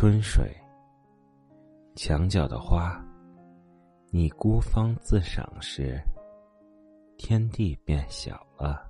春水墙角的花你孤芳自赏时天地变小了。